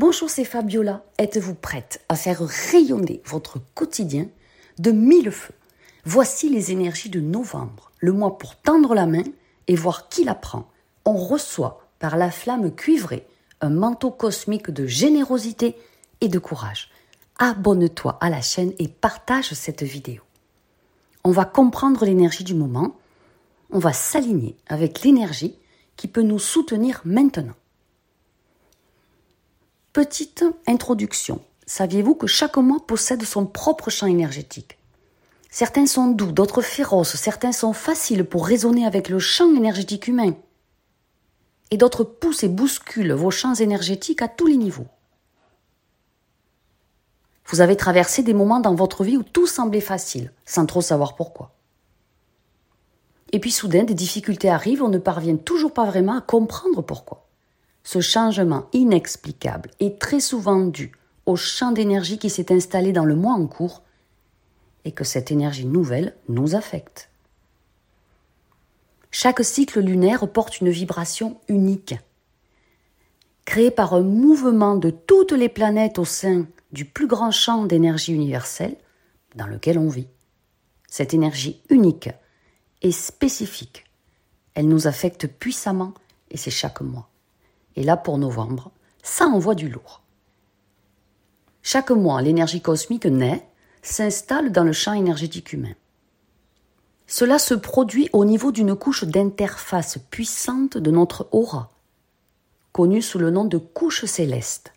Bonjour, c'est Fabiola. Êtes-vous prête à faire rayonner votre quotidien de mille feux? Voici les énergies de novembre, le mois pour tendre la main et voir qui la prend. On reçoit par la flamme cuivrée un manteau cosmique de générosité et de courage. Abonne-toi à la chaîne et partage cette vidéo. On va comprendre l'énergie du moment, on va s'aligner avec l'énergie qui peut nous soutenir maintenant. Petite introduction. Saviez-vous que chaque mois possède son propre champ énergétique? Certains sont doux, d'autres féroces, certains sont faciles pour raisonner avec le champ énergétique humain. Et d'autres poussent et bousculent vos champs énergétiques à tous les niveaux. Vous avez traversé des moments dans votre vie où tout semblait facile, sans trop savoir pourquoi. Et puis soudain, des difficultés arrivent, on ne parvient toujours pas vraiment à comprendre pourquoi. Ce changement inexplicable est très souvent dû au champ d'énergie qui s'est installé dans le mois en cours et que cette énergie nouvelle nous affecte. Chaque cycle lunaire porte une vibration unique, créée par un mouvement de toutes les planètes au sein du plus grand champ d'énergie universelle dans lequel on vit. Cette énergie unique est spécifique. Elle nous affecte puissamment et c'est chaque mois. Et là, pour novembre, ça envoie du lourd. Chaque mois, l'énergie cosmique naît, s'installe dans le champ énergétique humain. Cela se produit au niveau d'une couche d'interface puissante de notre aura, connue sous le nom de couche céleste.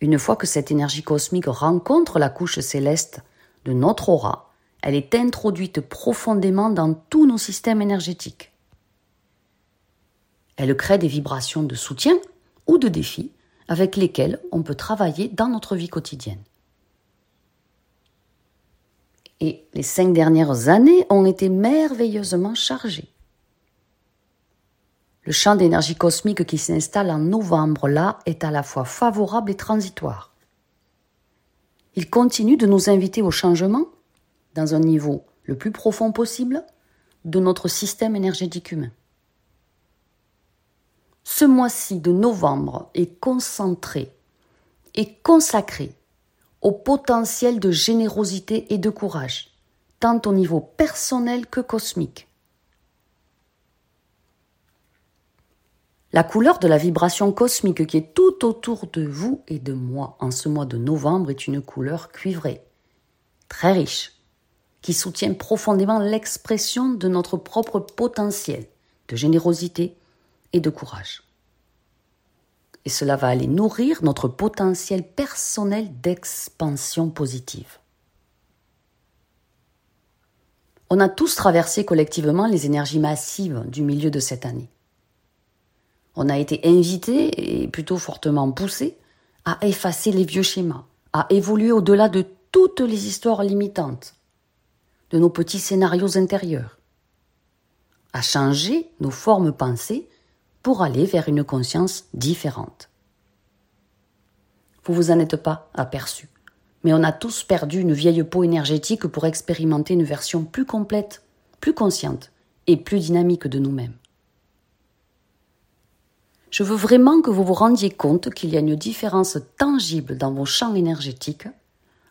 Une fois que cette énergie cosmique rencontre la couche céleste de notre aura, elle est introduite profondément dans tous nos systèmes énergétiques. Elle crée des vibrations de soutien ou de défis avec lesquels on peut travailler dans notre vie quotidienne. Et les cinq dernières années ont été merveilleusement chargées. Le champ d'énergie cosmique qui s'installe en novembre là est à la fois favorable et transitoire. Il continue de nous inviter au changement dans un niveau le plus profond possible de notre système énergétique humain. Ce mois-ci de novembre est concentré et consacré au potentiel de générosité et de courage, tant au niveau personnel que cosmique. La couleur de la vibration cosmique qui est tout autour de vous et de moi en ce mois de novembre est une couleur cuivrée, très riche, qui soutient profondément l'expression de notre propre potentiel de générosité et de courage. Et cela va aller nourrir notre potentiel personnel d'expansion positive. On a tous traversé collectivement les énergies massives du milieu de cette année. On a été invités et plutôt fortement poussés à effacer les vieux schémas, à évoluer au-delà de toutes les histoires limitantes, de nos petits scénarios intérieurs, à changer nos formes pensées pour aller vers une conscience différente. Vous vous en êtes pas aperçu, mais on a tous perdu une vieille peau énergétique pour expérimenter une version plus complète, plus consciente et plus dynamique de nous-mêmes. Je veux vraiment que vous vous rendiez compte qu'il y a une différence tangible dans vos champs énergétiques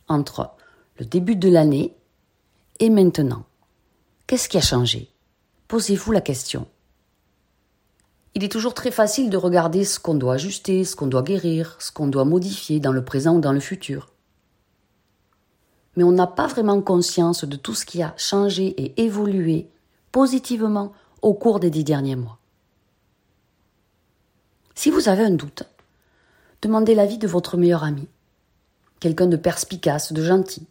entre le début de l'année et maintenant. Qu'est-ce qui a changé? Posez-vous la question. Il est toujours très facile de regarder ce qu'on doit ajuster, ce qu'on doit guérir, ce qu'on doit modifier dans le présent ou dans le futur. Mais on n'a pas vraiment conscience de tout ce qui a changé et évolué positivement au cours des dix derniers mois. Si vous avez un doute, demandez l'avis de votre meilleur ami, quelqu'un de perspicace, de gentil.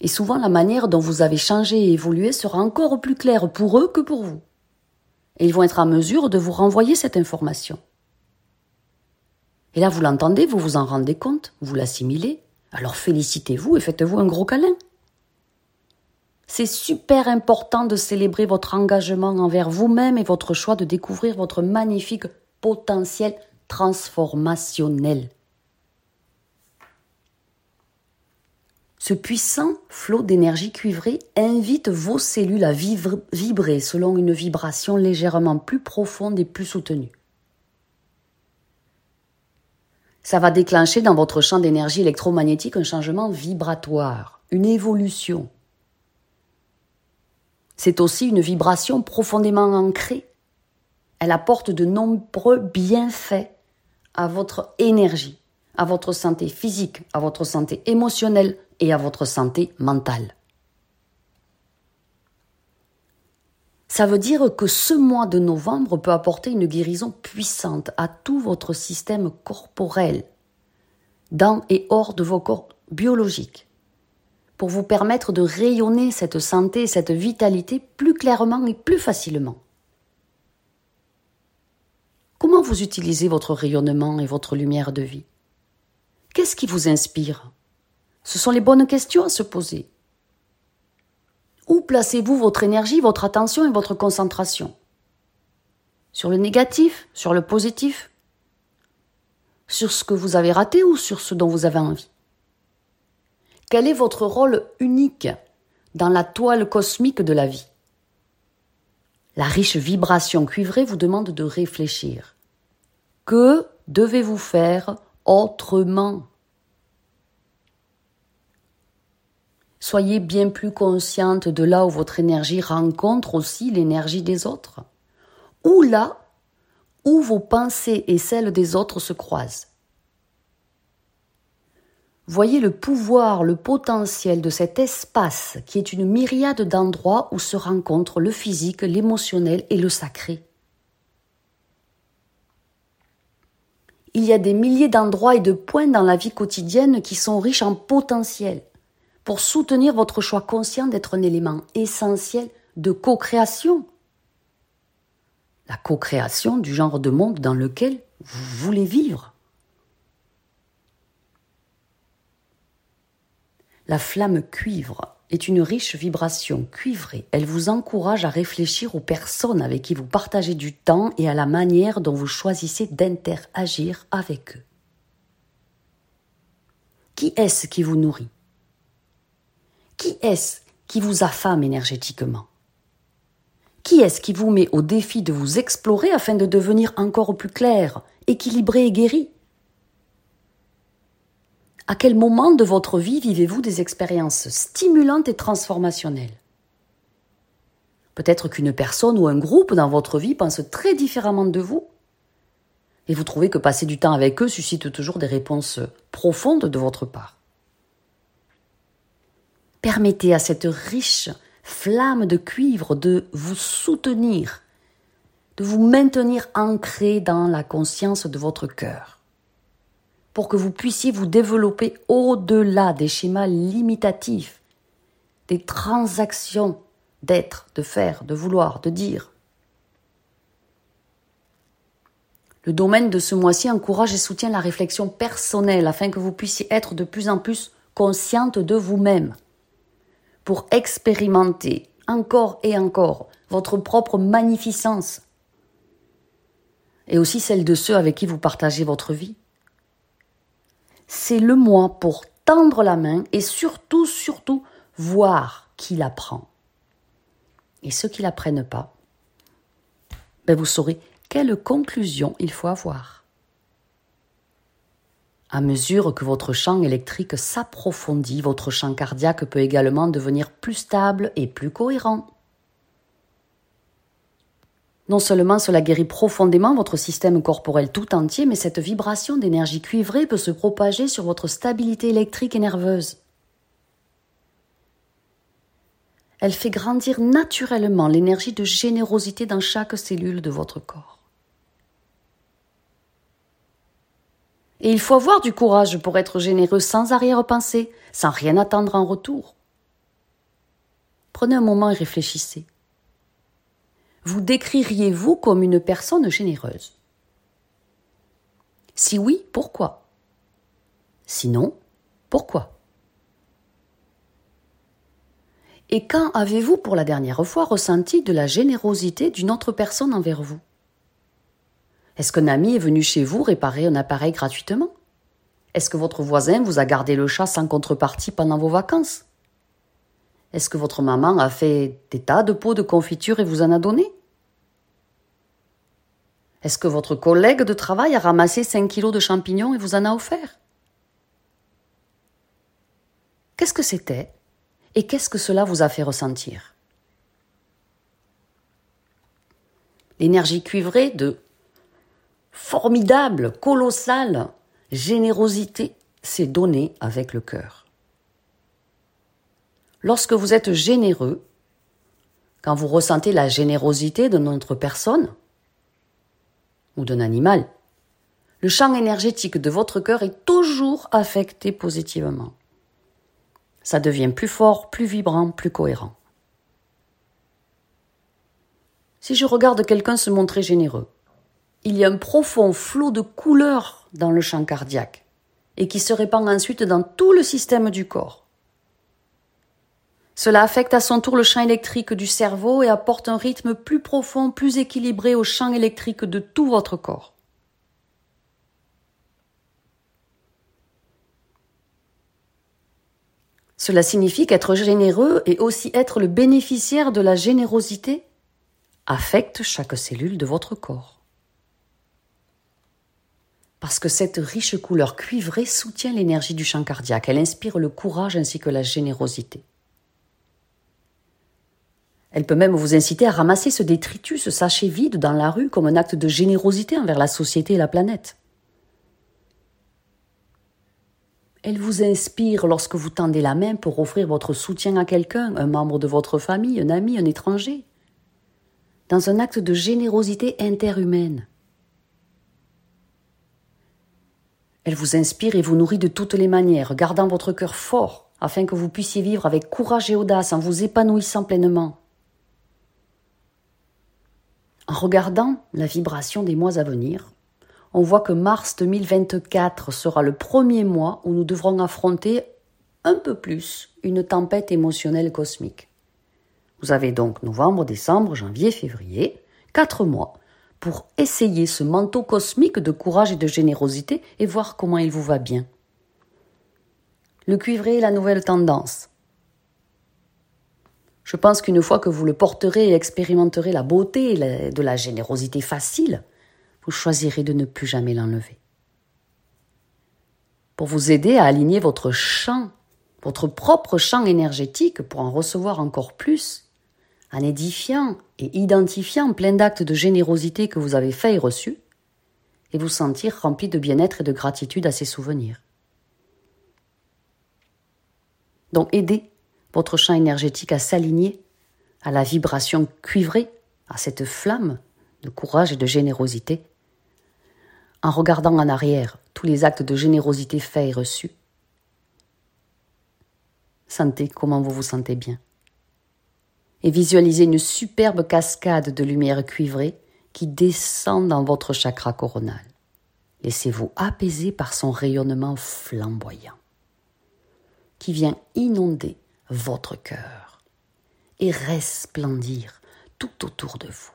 Et souvent la manière dont vous avez changé et évolué sera encore plus claire pour eux que pour vous et ils vont être en mesure de vous renvoyer cette information. Et là, vous l'entendez, vous vous en rendez compte, vous l'assimilez, alors félicitez-vous et faites-vous un gros câlin. C'est super important de célébrer votre engagement envers vous-même et votre choix de découvrir votre magnifique potentiel transformationnel. Ce puissant flot d'énergie cuivrée invite vos cellules à vibrer selon une vibration légèrement plus profonde et plus soutenue. Ça va déclencher dans votre champ d'énergie électromagnétique un changement vibratoire, une évolution. C'est aussi une vibration profondément ancrée. Elle apporte de nombreux bienfaits à votre énergie, à votre santé physique, à votre santé émotionnelle et à votre santé mentale. Ça veut dire que ce mois de novembre peut apporter une guérison puissante à tout votre système corporel, dans et hors de vos corps biologiques, pour vous permettre de rayonner cette santé, cette vitalité plus clairement et plus facilement. Comment vous utilisez votre rayonnement et votre lumière de vie? Qu'est-ce qui vous inspire? Ce sont les bonnes questions à se poser. Où placez-vous votre énergie, votre attention et votre concentration? Sur le négatif Sur le positif? Sur ce que vous avez raté ou sur ce dont vous avez envie? Quel est votre rôle unique dans la toile cosmique de la vie? La riche vibration cuivrée vous demande de réfléchir. Que devez-vous faire autrement? Soyez bien plus consciente de là où votre énergie rencontre aussi l'énergie des autres. Ou là où vos pensées et celles des autres se croisent. Voyez le pouvoir, le potentiel de cet espace qui est une myriade d'endroits où se rencontrent le physique, l'émotionnel et le sacré. Il y a des milliers d'endroits et de points dans la vie quotidienne qui sont riches en potentiel pour soutenir votre choix conscient d'être un élément essentiel de co-création. La co-création du genre de monde dans lequel vous voulez vivre. La flamme cuivre est une riche vibration cuivrée. Elle vous encourage à réfléchir aux personnes avec qui vous partagez du temps et à la manière dont vous choisissez d'interagir avec eux. Qui est-ce qui vous nourrit? Qui est-ce qui vous affame énergétiquement? Qui est-ce qui vous met au défi de vous explorer afin de devenir encore plus clair, équilibré et guéri? À quel moment de votre vie vivez-vous des expériences stimulantes et transformationnelles? Peut-être qu'une personne ou un groupe dans votre vie pense très différemment de vous. Et vous trouvez que passer du temps avec eux suscite toujours des réponses profondes de votre part. Permettez à cette riche flamme de cuivre de vous soutenir, de vous maintenir ancré dans la conscience de votre cœur, pour que vous puissiez vous développer au-delà des schémas limitatifs, des transactions d'être, de faire, de vouloir, de dire. Le domaine de ce mois-ci encourage et soutient la réflexion personnelle afin que vous puissiez être de plus en plus consciente de vous-même pour expérimenter encore et encore votre propre magnificence et aussi celle de ceux avec qui vous partagez votre vie. C'est le moi pour tendre la main et surtout, surtout, voir qui la prend. Et ceux qui la prennent pas, ben vous saurez quelle conclusion il faut avoir. À mesure que votre champ électrique s'approfondit, votre champ cardiaque peut également devenir plus stable et plus cohérent. Non seulement cela guérit profondément votre système corporel tout entier, mais cette vibration d'énergie cuivrée peut se propager sur votre stabilité électrique et nerveuse. Elle fait grandir naturellement l'énergie de générosité dans chaque cellule de votre corps. Et il faut avoir du courage pour être généreux sans arrière-pensée, sans rien attendre en retour. Prenez un moment et réfléchissez. Vous décririez-vous comme une personne généreuse? Si oui, pourquoi? Sinon, pourquoi? Et quand avez-vous pour la dernière fois ressenti de la générosité d'une autre personne envers vous? Est-ce qu'un ami est venu chez vous réparer un appareil gratuitement? Est-ce que votre voisin vous a gardé le chat sans contrepartie pendant vos vacances? Est-ce que votre maman a fait des tas de pots de confiture et vous en a donné? Est-ce que votre collègue de travail a ramassé 5 kilos de champignons et vous en a offert? Qu'est-ce que c'était et qu'est-ce que cela vous a fait ressentir? L'énergie cuivrée de formidable, colossale générosité s'est donnée avec le cœur. Lorsque vous êtes généreux, quand vous ressentez la générosité de notre personne ou d'un animal, le champ énergétique de votre cœur est toujours affecté positivement. Ça devient plus fort, plus vibrant, plus cohérent. Si je regarde quelqu'un se montrer généreux, il y a un profond flot de couleurs dans le champ cardiaque et qui se répand ensuite dans tout le système du corps. Cela affecte à son tour le champ électrique du cerveau et apporte un rythme plus profond, plus équilibré au champ électrique de tout votre corps. Cela signifie qu'être généreux et aussi être le bénéficiaire de la générosité affecte chaque cellule de votre corps. Parce que cette riche couleur cuivrée soutient l'énergie du champ cardiaque, elle inspire le courage ainsi que la générosité. Elle peut même vous inciter à ramasser ce détritus, ce sachet vide dans la rue comme un acte de générosité envers la société et la planète. Elle vous inspire lorsque vous tendez la main pour offrir votre soutien à quelqu'un, un membre de votre famille, un ami, un étranger, dans un acte de générosité interhumaine. Elle vous inspire et vous nourrit de toutes les manières, gardant votre cœur fort, afin que vous puissiez vivre avec courage et audace en vous épanouissant pleinement. En regardant la vibration des mois à venir, on voit que mars 2024 sera le premier mois où nous devrons affronter un peu plus une tempête émotionnelle cosmique. Vous avez donc novembre, décembre, janvier, février, quatre mois pour essayer ce manteau cosmique de courage et de générosité et voir comment il vous va bien. Le cuivré est la nouvelle tendance. Je pense qu'une fois que vous le porterez et expérimenterez la beauté de la générosité facile, vous choisirez de ne plus jamais l'enlever. Pour vous aider à aligner votre champ, votre propre champ énergétique pour en recevoir encore plus, en édifiant et identifiant plein d'actes de générosité que vous avez faits et reçus, et vous sentir rempli de bien-être et de gratitude à ces souvenirs. Donc aidez votre champ énergétique à s'aligner à la vibration cuivrée, à cette flamme de courage et de générosité, en regardant en arrière tous les actes de générosité faits et reçus. Sentez comment vous vous sentez bien et visualisez une superbe cascade de lumière cuivrée qui descend dans votre chakra coronal. Laissez-vous apaiser par son rayonnement flamboyant qui vient inonder votre cœur et resplendir tout autour de vous.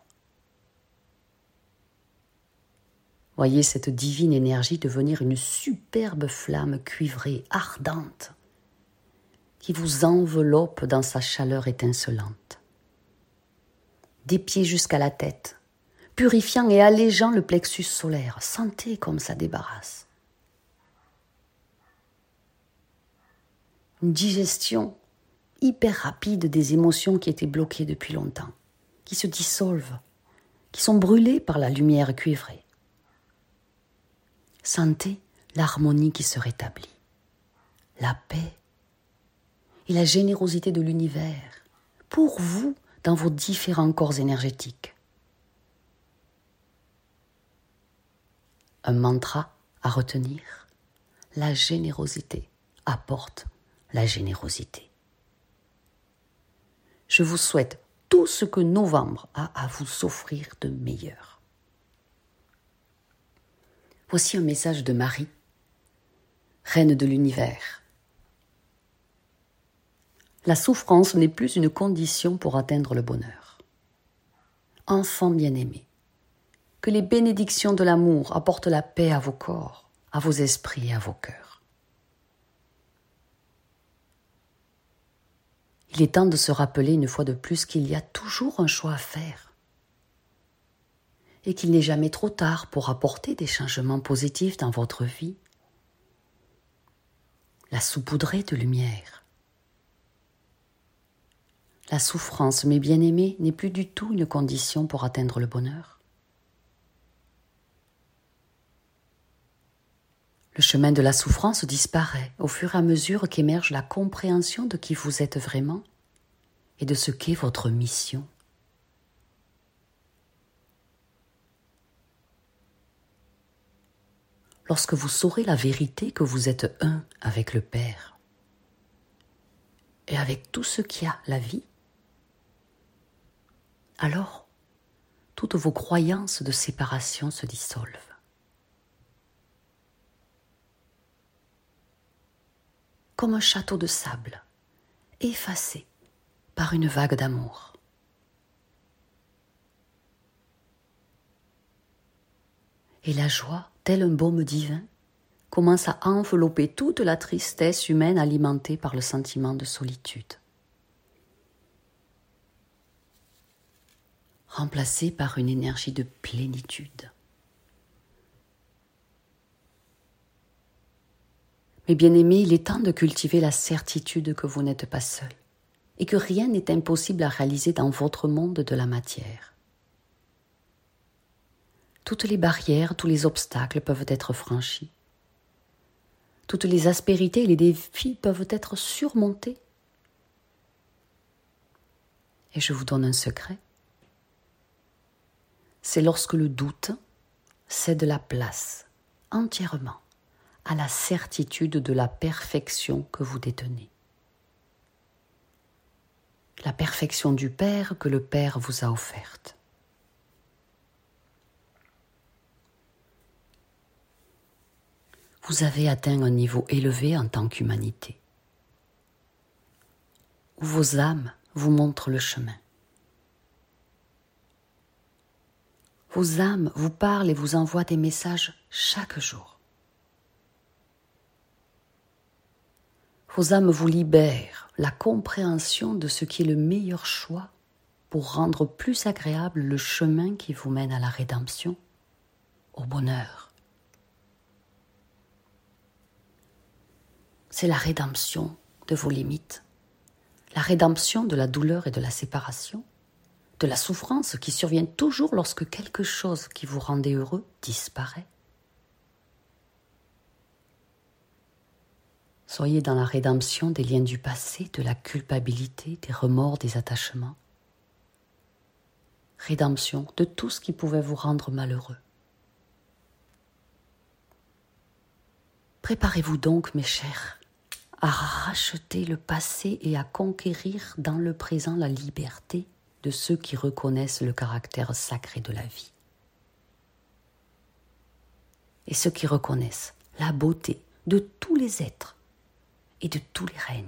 Voyez cette divine énergie devenir une superbe flamme cuivrée, ardente, qui vous enveloppe dans sa chaleur étincelante. Des pieds jusqu'à la tête, purifiant et allégeant le plexus solaire. Sentez comme ça débarrasse. Une digestion hyper rapide des émotions qui étaient bloquées depuis longtemps, qui se dissolvent, qui sont brûlées par la lumière cuivrée. Sentez l'harmonie qui se rétablit, la paix et la générosité de l'univers pour vous dans vos différents corps énergétiques. Un mantra à retenir, la générosité apporte la générosité. Je vous souhaite tout ce que novembre a à vous offrir de meilleur. Voici un message de Marie, reine de l'univers. La souffrance n'est plus une condition pour atteindre le bonheur. Enfant bien-aimé, que les bénédictions de l'amour apportent la paix à vos corps, à vos esprits et à vos cœurs. Il est temps de se rappeler une fois de plus qu'il y a toujours un choix à faire et qu'il n'est jamais trop tard pour apporter des changements positifs dans votre vie. La saupoudrer de lumière. La souffrance, mes bien-aimés, n'est plus du tout une condition pour atteindre le bonheur. Le chemin de la souffrance disparaît au fur et à mesure qu'émerge la compréhension de qui vous êtes vraiment et de ce qu'est votre mission. Lorsque vous saurez la vérité que vous êtes un avec le Père et avec tout ce qui a la vie, alors toutes vos croyances de séparation se dissolvent. Comme un château de sable, effacé par une vague d'amour. Et la joie, tel un baume divin, commence à envelopper toute la tristesse humaine alimentée par le sentiment de solitude. Remplacée par une énergie de plénitude. Mes bien-aimés, il est temps de cultiver la certitude que vous n'êtes pas seul et que rien n'est impossible à réaliser dans votre monde de la matière. Toutes les barrières, tous les obstacles peuvent être franchis. Toutes les aspérités et les défis peuvent être surmontés. Et je vous donne un secret. C'est lorsque le doute cède la place entièrement à la certitude de la perfection que vous détenez la perfection du Père que le Père vous a offerte. Vous avez atteint un niveau élevé en tant qu'humanité, où vos âmes vous montrent le chemin. Vos âmes vous parlent et vous envoient des messages chaque jour. Vos âmes vous libèrent la compréhension de ce qui est le meilleur choix pour rendre plus agréable le chemin qui vous mène à la rédemption, au bonheur. C'est la rédemption de vos limites, la rédemption de la douleur et de la séparation, de la souffrance qui survient toujours lorsque quelque chose qui vous rendait heureux disparaît. Soyez dans la rédemption des liens du passé, de la culpabilité, des remords, des attachements. Rédemption de tout ce qui pouvait vous rendre malheureux. Préparez-vous donc, mes chers, à racheter le passé et à conquérir dans le présent la liberté de ceux qui reconnaissent le caractère sacré de la vie. Et ceux qui reconnaissent la beauté de tous les êtres et de tous les règnes,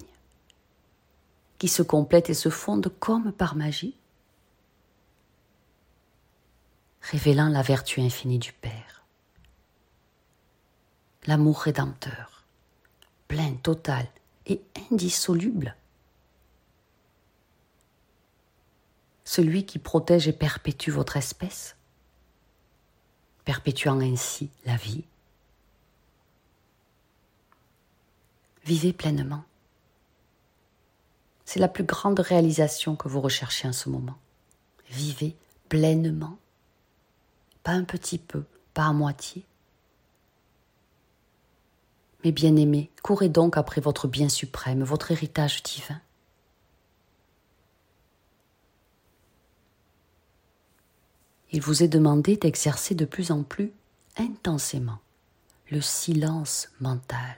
qui se complètent et se fondent comme par magie, révélant la vertu infinie du Père, l'amour rédempteur, plein, total et indissoluble, celui qui protège et perpétue votre espèce, perpétuant ainsi la vie Vivez pleinement. C'est la plus grande réalisation que vous recherchez en ce moment. Vivez pleinement. Pas un petit peu, pas à moitié. Mes bien-aimés, courez donc après votre bien suprême, votre héritage divin. Il vous est demandé d'exercer de plus en plus intensément le silence mental.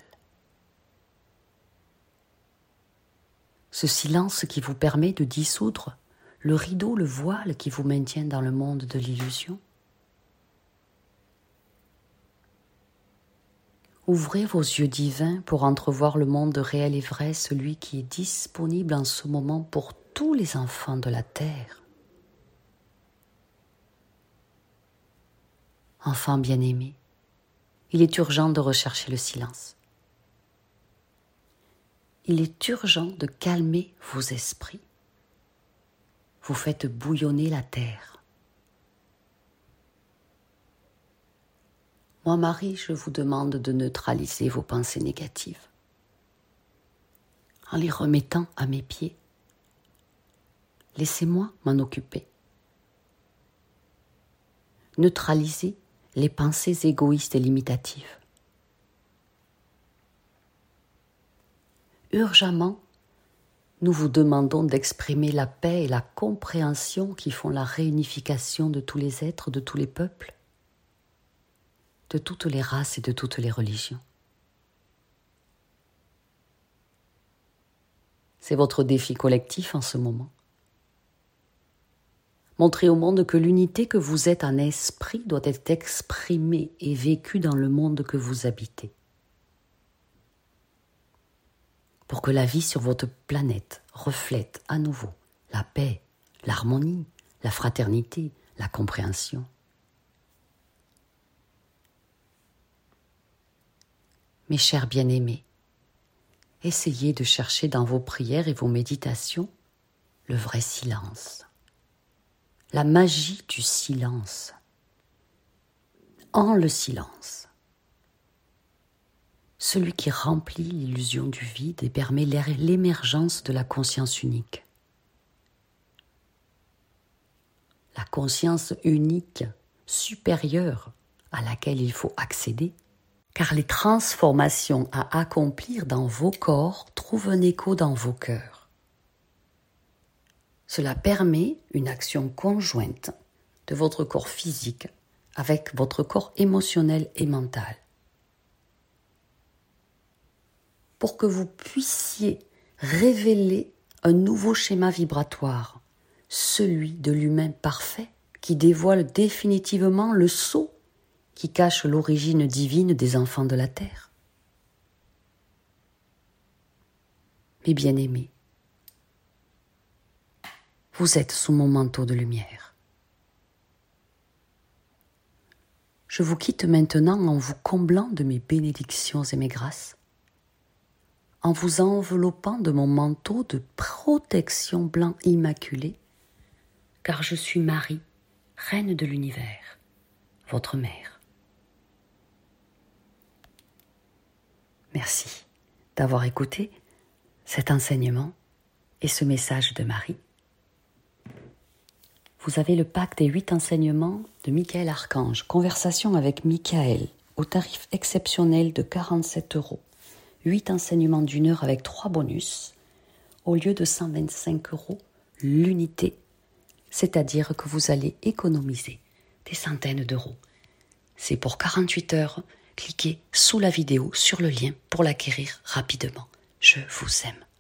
ce silence qui vous permet de dissoudre le rideau, le voile qui vous maintient dans le monde de l'illusion. Ouvrez vos yeux divins pour entrevoir le monde réel et vrai, celui qui est disponible en ce moment pour tous les enfants de la terre. Enfants bien-aimés, il est urgent de rechercher le silence il est urgent de calmer vos esprits. Vous faites bouillonner la terre. Moi, Marie, je vous demande de neutraliser vos pensées négatives en les remettant à mes pieds. Laissez-moi m'en occuper. Neutralisez les pensées égoïstes et limitatives. Urgemment, nous vous demandons d'exprimer la paix et la compréhension qui font la réunification de tous les êtres, de tous les peuples, de toutes les races et de toutes les religions. C'est votre défi collectif en ce moment. Montrez au monde que l'unité que vous êtes en esprit doit être exprimée et vécue dans le monde que vous habitez. Pour que la vie sur votre planète reflète à nouveau la paix, l'harmonie, la fraternité, la compréhension. Mes chers bien-aimés, essayez de chercher dans vos prières et vos méditations le vrai silence la magie du silence. En le silence. Celui qui remplit l'illusion du vide et permet l'émergence de la conscience unique. La conscience unique supérieure à laquelle il faut accéder, car les transformations à accomplir dans vos corps trouvent un écho dans vos cœurs. Cela permet une action conjointe de votre corps physique avec votre corps émotionnel et mental. Pour que vous puissiez révéler un nouveau schéma vibratoire, celui de l'humain parfait qui dévoile définitivement le sceau qui cache l'origine divine des enfants de la terre. Mes bien-aimés, vous êtes sous mon manteau de lumière. Je vous quitte maintenant en vous comblant de mes bénédictions et mes grâces, en vous enveloppant de mon manteau de protection blanc immaculé, car je suis Marie, reine de l'univers, votre mère. Merci d'avoir écouté cet enseignement et ce message de Marie vous avez le pack des huit enseignements de Michael Archange, conversation avec Michael, au tarif exceptionnel de 47 euros. Huit enseignements d'une heure avec trois bonus, au lieu de 125 euros l'unité, c'est-à-dire que vous allez économiser des centaines d'euros. C'est pour 48 heures. Cliquez sous la vidéo sur le lien pour l'acquérir rapidement. Je vous aime.